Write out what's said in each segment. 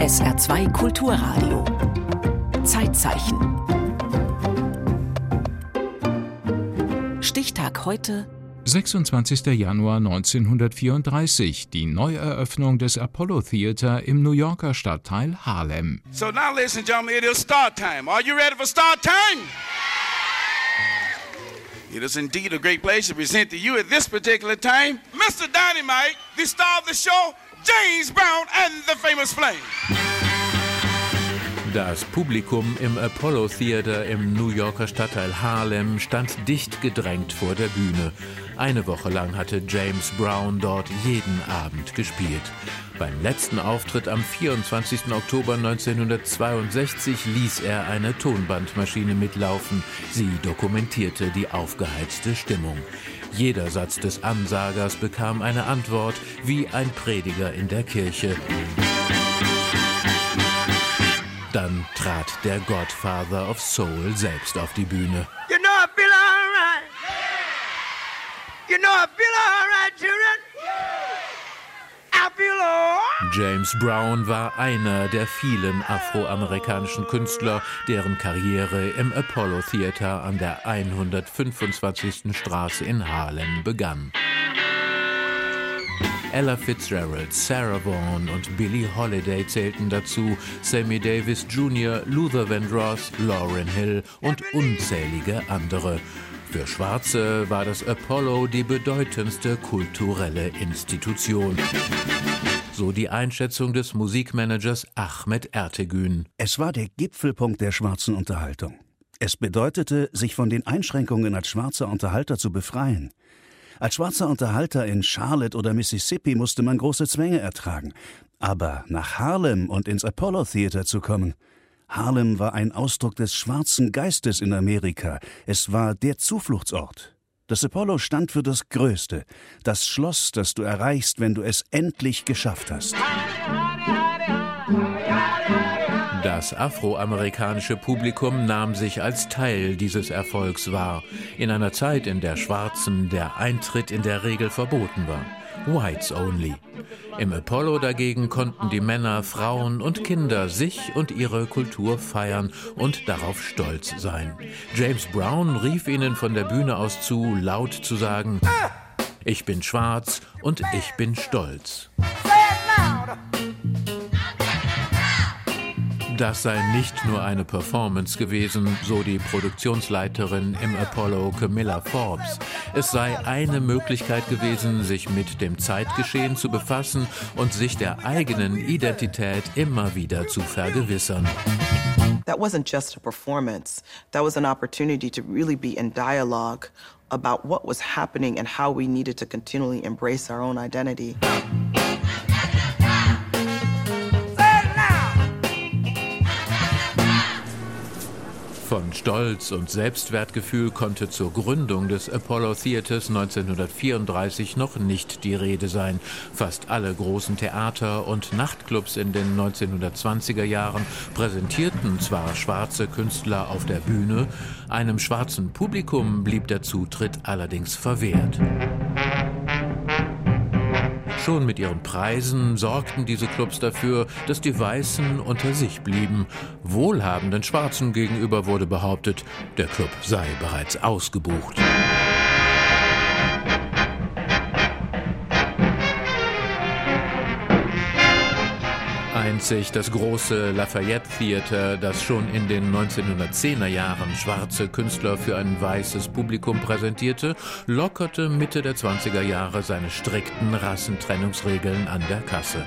SR2 Kulturradio. Zeitzeichen. Stichtag heute 26. Januar 1934, die Neueröffnung des Apollo Theater im New Yorker Stadtteil Harlem. So now, ladies and gentlemen, it is start time. Are you ready for start time? It is indeed a great place to present to you at this particular time Mr. Dynamite, the star of the show, James Brown and the famous Flame. Das Publikum im Apollo Theater im New Yorker Stadtteil Harlem stand dicht gedrängt vor der Bühne. Eine Woche lang hatte James Brown dort jeden Abend gespielt. Beim letzten Auftritt am 24. Oktober 1962 ließ er eine Tonbandmaschine mitlaufen. Sie dokumentierte die aufgeheizte Stimmung. Jeder Satz des Ansagers bekam eine Antwort wie ein Prediger in der Kirche. Dann trat der Godfather of Soul selbst auf die Bühne. You know I feel alright. You know I feel alright, children. James Brown war einer der vielen afroamerikanischen Künstler, deren Karriere im Apollo Theater an der 125. Straße in Harlem begann. Ella Fitzgerald, Sarah Vaughan und Billie Holiday zählten dazu, Sammy Davis Jr., Luther Vandross, Lauryn Hill und unzählige andere. Für Schwarze war das Apollo die bedeutendste kulturelle Institution. So die Einschätzung des Musikmanagers Ahmed Ertegün. Es war der Gipfelpunkt der schwarzen Unterhaltung. Es bedeutete, sich von den Einschränkungen als schwarzer Unterhalter zu befreien. Als schwarzer Unterhalter in Charlotte oder Mississippi musste man große Zwänge ertragen. Aber nach Harlem und ins Apollo Theater zu kommen, Harlem war ein Ausdruck des schwarzen Geistes in Amerika. Es war der Zufluchtsort. Das Apollo stand für das Größte, das Schloss, das du erreichst, wenn du es endlich geschafft hast. Das afroamerikanische Publikum nahm sich als Teil dieses Erfolgs wahr, in einer Zeit, in der Schwarzen der Eintritt in der Regel verboten war. Whites only. Im Apollo dagegen konnten die Männer, Frauen und Kinder sich und ihre Kultur feiern und darauf stolz sein. James Brown rief ihnen von der Bühne aus zu, laut zu sagen, ich bin schwarz und ich bin stolz. Das sei nicht nur eine Performance gewesen, so die Produktionsleiterin im Apollo Camilla Forbes. Es sei eine Möglichkeit gewesen, sich mit dem Zeitgeschehen zu befassen und sich der eigenen Identität immer wieder zu vergewissern. That wasn't just a performance. That was an opportunity to really be in dialogue about what was happening and how we needed to continually embrace our own identity. Stolz und Selbstwertgefühl konnte zur Gründung des Apollo Theaters 1934 noch nicht die Rede sein. Fast alle großen Theater und Nachtclubs in den 1920er Jahren präsentierten zwar schwarze Künstler auf der Bühne, einem schwarzen Publikum blieb der Zutritt allerdings verwehrt. Schon mit ihren Preisen sorgten diese Clubs dafür, dass die Weißen unter sich blieben. Wohlhabenden Schwarzen gegenüber wurde behauptet, der Club sei bereits ausgebucht. Einzig das große Lafayette Theater, das schon in den 1910er Jahren schwarze Künstler für ein weißes Publikum präsentierte, lockerte Mitte der 20er Jahre seine strikten Rassentrennungsregeln an der Kasse.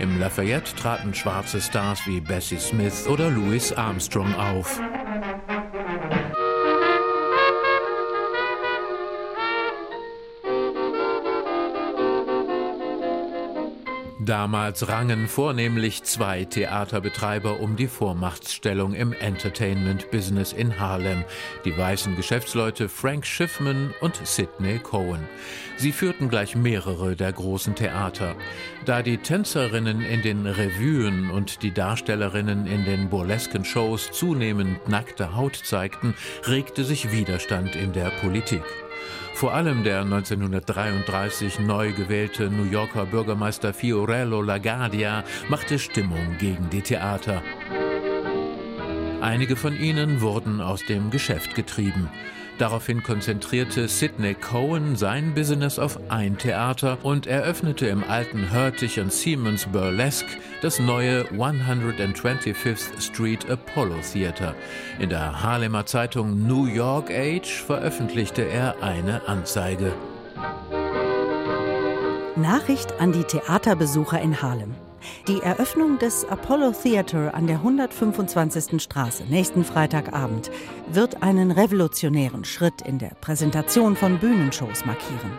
Im Lafayette traten schwarze Stars wie Bessie Smith oder Louis Armstrong auf. Damals rangen vornehmlich zwei Theaterbetreiber um die Vormachtstellung im Entertainment-Business in Harlem, die weißen Geschäftsleute Frank Schiffman und Sidney Cohen. Sie führten gleich mehrere der großen Theater. Da die Tänzerinnen in den Revuen und die Darstellerinnen in den burlesken Shows zunehmend nackte Haut zeigten, regte sich Widerstand in der Politik. Vor allem der 1933 neu gewählte New Yorker Bürgermeister Fiorello LaGuardia machte Stimmung gegen die Theater. Einige von ihnen wurden aus dem Geschäft getrieben. Daraufhin konzentrierte Sidney Cohen sein Business auf ein Theater und eröffnete im alten Hurtig und Siemens Burlesque das neue 125th Street Apollo Theater. In der Harlemer Zeitung New York Age veröffentlichte er eine Anzeige. Nachricht an die Theaterbesucher in Harlem. Die Eröffnung des Apollo Theater an der 125. Straße nächsten Freitagabend wird einen revolutionären Schritt in der Präsentation von Bühnenshows markieren.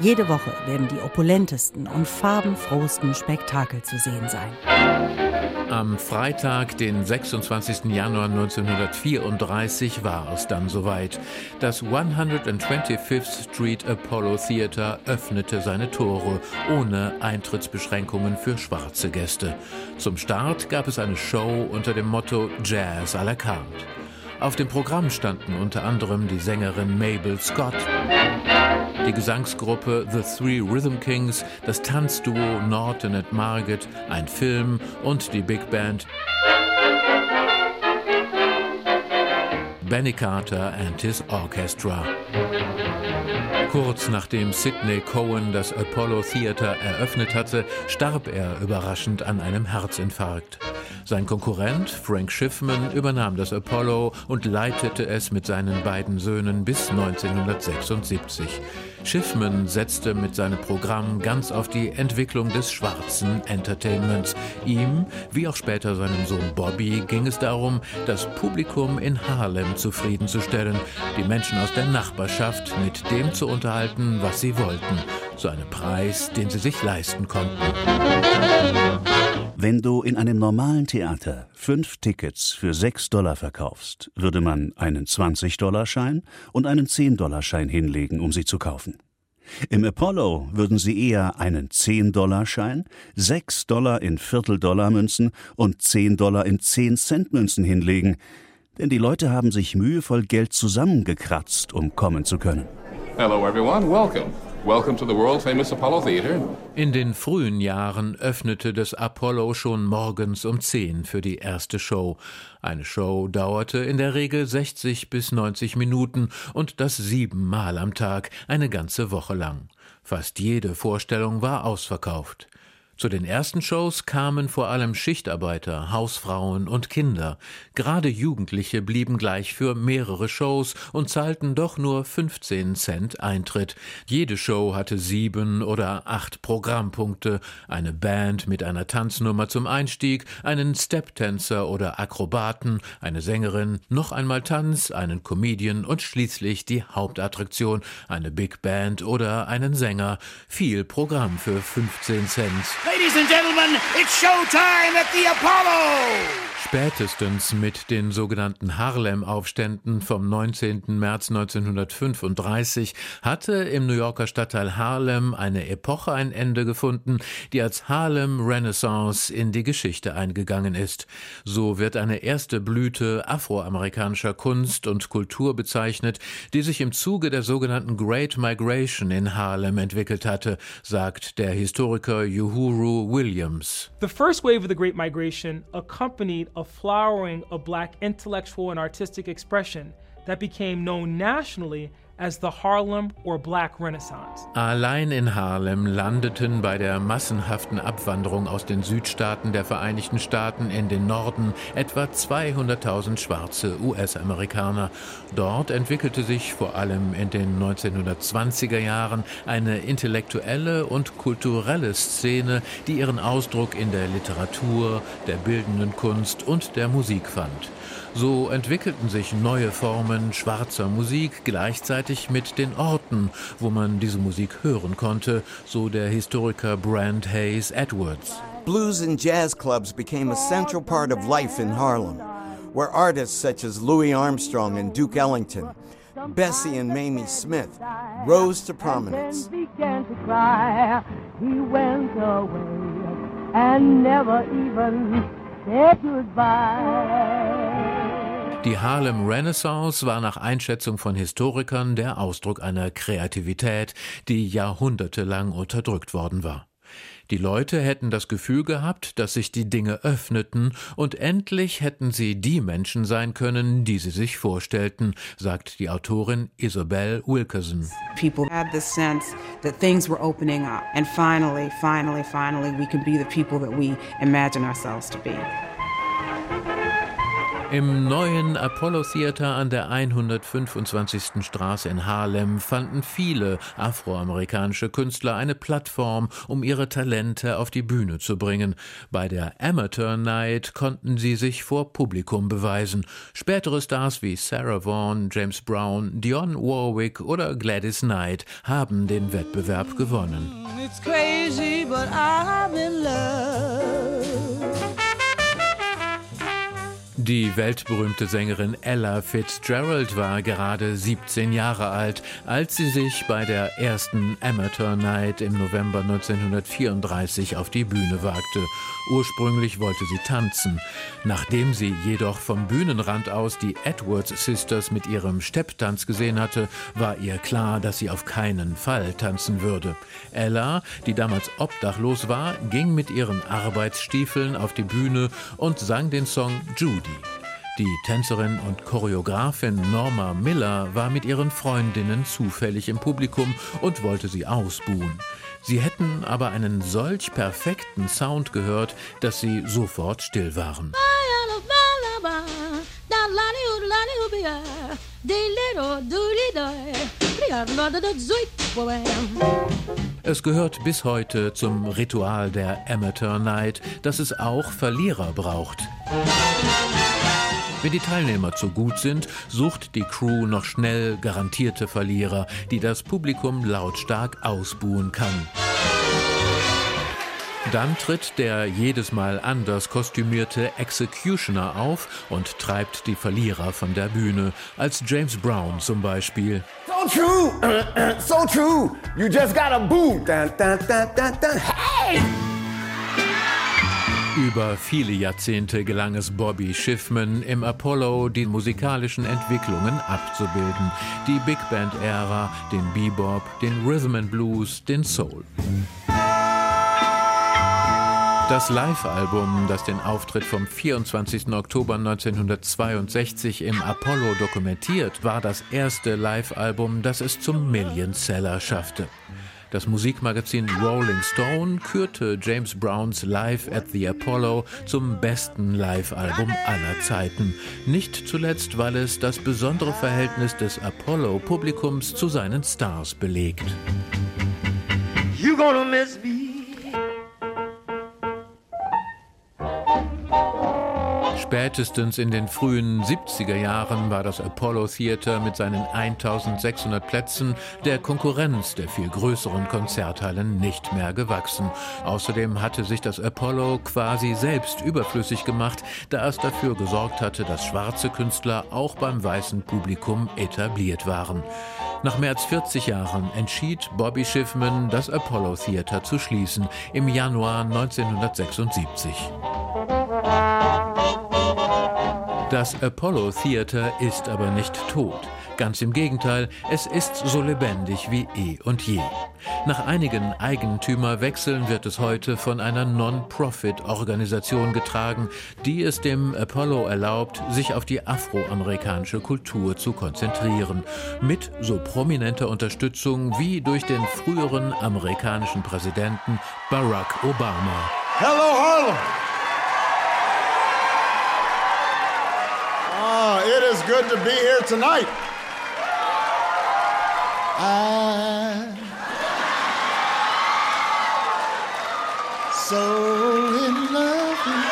Jede Woche werden die opulentesten und farbenfrohsten Spektakel zu sehen sein. Am Freitag, den 26. Januar 1934, war es dann soweit. Das 125th Street Apollo Theater öffnete seine Tore ohne Eintrittsbeschränkungen für schwarze Gäste. Zum Start gab es eine Show unter dem Motto Jazz à la carte. Auf dem Programm standen unter anderem die Sängerin Mabel Scott, die Gesangsgruppe The Three Rhythm Kings, das Tanzduo Norton and Margaret, ein Film und die Big Band Benny Carter and his Orchestra. Kurz nachdem Sidney Cohen das Apollo Theater eröffnet hatte, starb er überraschend an einem Herzinfarkt. Sein Konkurrent Frank Schiffman übernahm das Apollo und leitete es mit seinen beiden Söhnen bis 1976. Schiffman setzte mit seinem Programm ganz auf die Entwicklung des schwarzen Entertainments. Ihm, wie auch später seinem Sohn Bobby, ging es darum, das Publikum in Harlem zufriedenzustellen, die Menschen aus der Nachbarschaft mit dem zu unterhalten, was sie wollten, zu einem Preis, den sie sich leisten konnten. Wenn du in einem normalen Theater fünf Tickets für sechs Dollar verkaufst, würde man einen 20-Dollar-Schein und einen 10-Dollar-Schein hinlegen, um sie zu kaufen. Im Apollo würden sie eher einen 10-Dollar-Schein, 6 Dollar in Viertel-Dollar-Münzen und 10 Dollar in 10-Cent-Münzen hinlegen, denn die Leute haben sich mühevoll Geld zusammengekratzt, um kommen zu können. Hello everyone, welcome. Welcome to the world famous Apollo Theater. In den frühen Jahren öffnete das Apollo schon morgens um 10 für die erste Show. Eine Show dauerte in der Regel 60 bis 90 Minuten und das siebenmal am Tag, eine ganze Woche lang. Fast jede Vorstellung war ausverkauft. Zu den ersten Shows kamen vor allem Schichtarbeiter, Hausfrauen und Kinder. Gerade Jugendliche blieben gleich für mehrere Shows und zahlten doch nur 15 Cent Eintritt. Jede Show hatte sieben oder acht Programmpunkte, eine Band mit einer Tanznummer zum Einstieg, einen Steptänzer oder Akrobaten, eine Sängerin, noch einmal Tanz, einen Comedian und schließlich die Hauptattraktion, eine Big Band oder einen Sänger. Viel Programm für 15 Cent. Ladies and gentlemen, it's showtime at the Apollo! Spätestens mit den sogenannten Harlem-Aufständen vom 19. März 1935 hatte im New Yorker Stadtteil Harlem eine Epoche ein Ende gefunden, die als Harlem Renaissance in die Geschichte eingegangen ist. So wird eine erste Blüte afroamerikanischer Kunst und Kultur bezeichnet, die sich im Zuge der sogenannten Great Migration in Harlem entwickelt hatte, sagt der Historiker Uhuru Williams. The first wave of the Great Migration accompanied a flowering of black intellectual and artistic expression that became known nationally as the Harlem or Black Renaissance. Allein in Harlem landeten bei der massenhaften Abwanderung aus den Südstaaten der Vereinigten Staaten in den Norden etwa 200.000 schwarze US-Amerikaner. Dort entwickelte sich vor allem in den 1920er Jahren eine intellektuelle und kulturelle Szene, die ihren Ausdruck in der Literatur, der bildenden Kunst und der Musik fand. So entwickelten sich neue Formen schwarzer Musik gleichzeitig mit den Orten, wo man diese Musik hören konnte, so der Historiker Brand Hayes Edwards. Blues and jazz clubs became a central part of life in Harlem, where artists such as Louis Armstrong and Duke Ellington, Bessie and Mamie Smith rose to prominence. and never even said goodbye. Die Harlem Renaissance war nach Einschätzung von Historikern der Ausdruck einer Kreativität, die jahrhundertelang unterdrückt worden war. Die Leute hätten das Gefühl gehabt, dass sich die Dinge öffneten und endlich hätten sie die Menschen sein können, die sie sich vorstellten, sagt die Autorin Isabel Wilkerson. People had the sense that things were opening up and finally, finally, finally we can be the people that we imagine ourselves to be. Im neuen Apollo Theater an der 125. Straße in Harlem fanden viele afroamerikanische Künstler eine Plattform, um ihre Talente auf die Bühne zu bringen. Bei der Amateur Night konnten sie sich vor Publikum beweisen. Spätere Stars wie Sarah Vaughan, James Brown, Dionne Warwick oder Gladys Knight haben den Wettbewerb gewonnen. It's crazy, but I'm in love. Die weltberühmte Sängerin Ella Fitzgerald war gerade 17 Jahre alt, als sie sich bei der ersten Amateur Night im November 1934 auf die Bühne wagte. Ursprünglich wollte sie tanzen. Nachdem sie jedoch vom Bühnenrand aus die Edwards Sisters mit ihrem Stepptanz gesehen hatte, war ihr klar, dass sie auf keinen Fall tanzen würde. Ella, die damals obdachlos war, ging mit ihren Arbeitsstiefeln auf die Bühne und sang den Song Judy. Die Tänzerin und Choreografin Norma Miller war mit ihren Freundinnen zufällig im Publikum und wollte sie ausbuhen. Sie hätten aber einen solch perfekten Sound gehört, dass sie sofort still waren. Es gehört bis heute zum Ritual der Amateur Night, dass es auch Verlierer braucht. Wenn die Teilnehmer zu gut sind, sucht die Crew noch schnell garantierte Verlierer, die das Publikum lautstark ausbuhen kann. Dann tritt der jedes Mal anders kostümierte Executioner auf und treibt die Verlierer von der Bühne, als James Brown zum Beispiel. So true, so true, you just got a boo. Dun, dun, dun, hey! Über viele Jahrzehnte gelang es Bobby Schiffman im Apollo die musikalischen Entwicklungen abzubilden. Die Big Band Ära, den Bebop, den Rhythm and Blues, den Soul. Das Live-Album, das den Auftritt vom 24. Oktober 1962 im Apollo dokumentiert, war das erste Live-Album, das es zum Million-Seller schaffte. Das Musikmagazin Rolling Stone kürte James Browns Live at the Apollo zum besten Live-Album aller Zeiten. Nicht zuletzt, weil es das besondere Verhältnis des Apollo-Publikums zu seinen Stars belegt. You gonna miss me. Spätestens in den frühen 70er Jahren war das Apollo Theater mit seinen 1600 Plätzen der Konkurrenz der viel größeren Konzerthallen nicht mehr gewachsen. Außerdem hatte sich das Apollo quasi selbst überflüssig gemacht, da es dafür gesorgt hatte, dass schwarze Künstler auch beim weißen Publikum etabliert waren. Nach mehr als 40 Jahren entschied Bobby Schiffman, das Apollo Theater zu schließen, im Januar 1976. Das Apollo Theater ist aber nicht tot. Ganz im Gegenteil, es ist so lebendig wie eh und je. Nach einigen Eigentümerwechseln wird es heute von einer Non-Profit-Organisation getragen, die es dem Apollo erlaubt, sich auf die afroamerikanische Kultur zu konzentrieren. Mit so prominenter Unterstützung wie durch den früheren amerikanischen Präsidenten Barack Obama. Hello Harlem! Good to be here tonight. I so in love with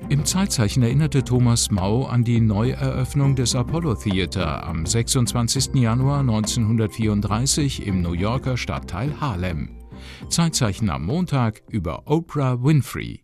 you. Im Zeitzeichen erinnerte Thomas Mau an die Neueröffnung des Apollo Theater am 26. Januar 1934 im New Yorker Stadtteil Harlem. Zeitzeichen am Montag über Oprah Winfrey.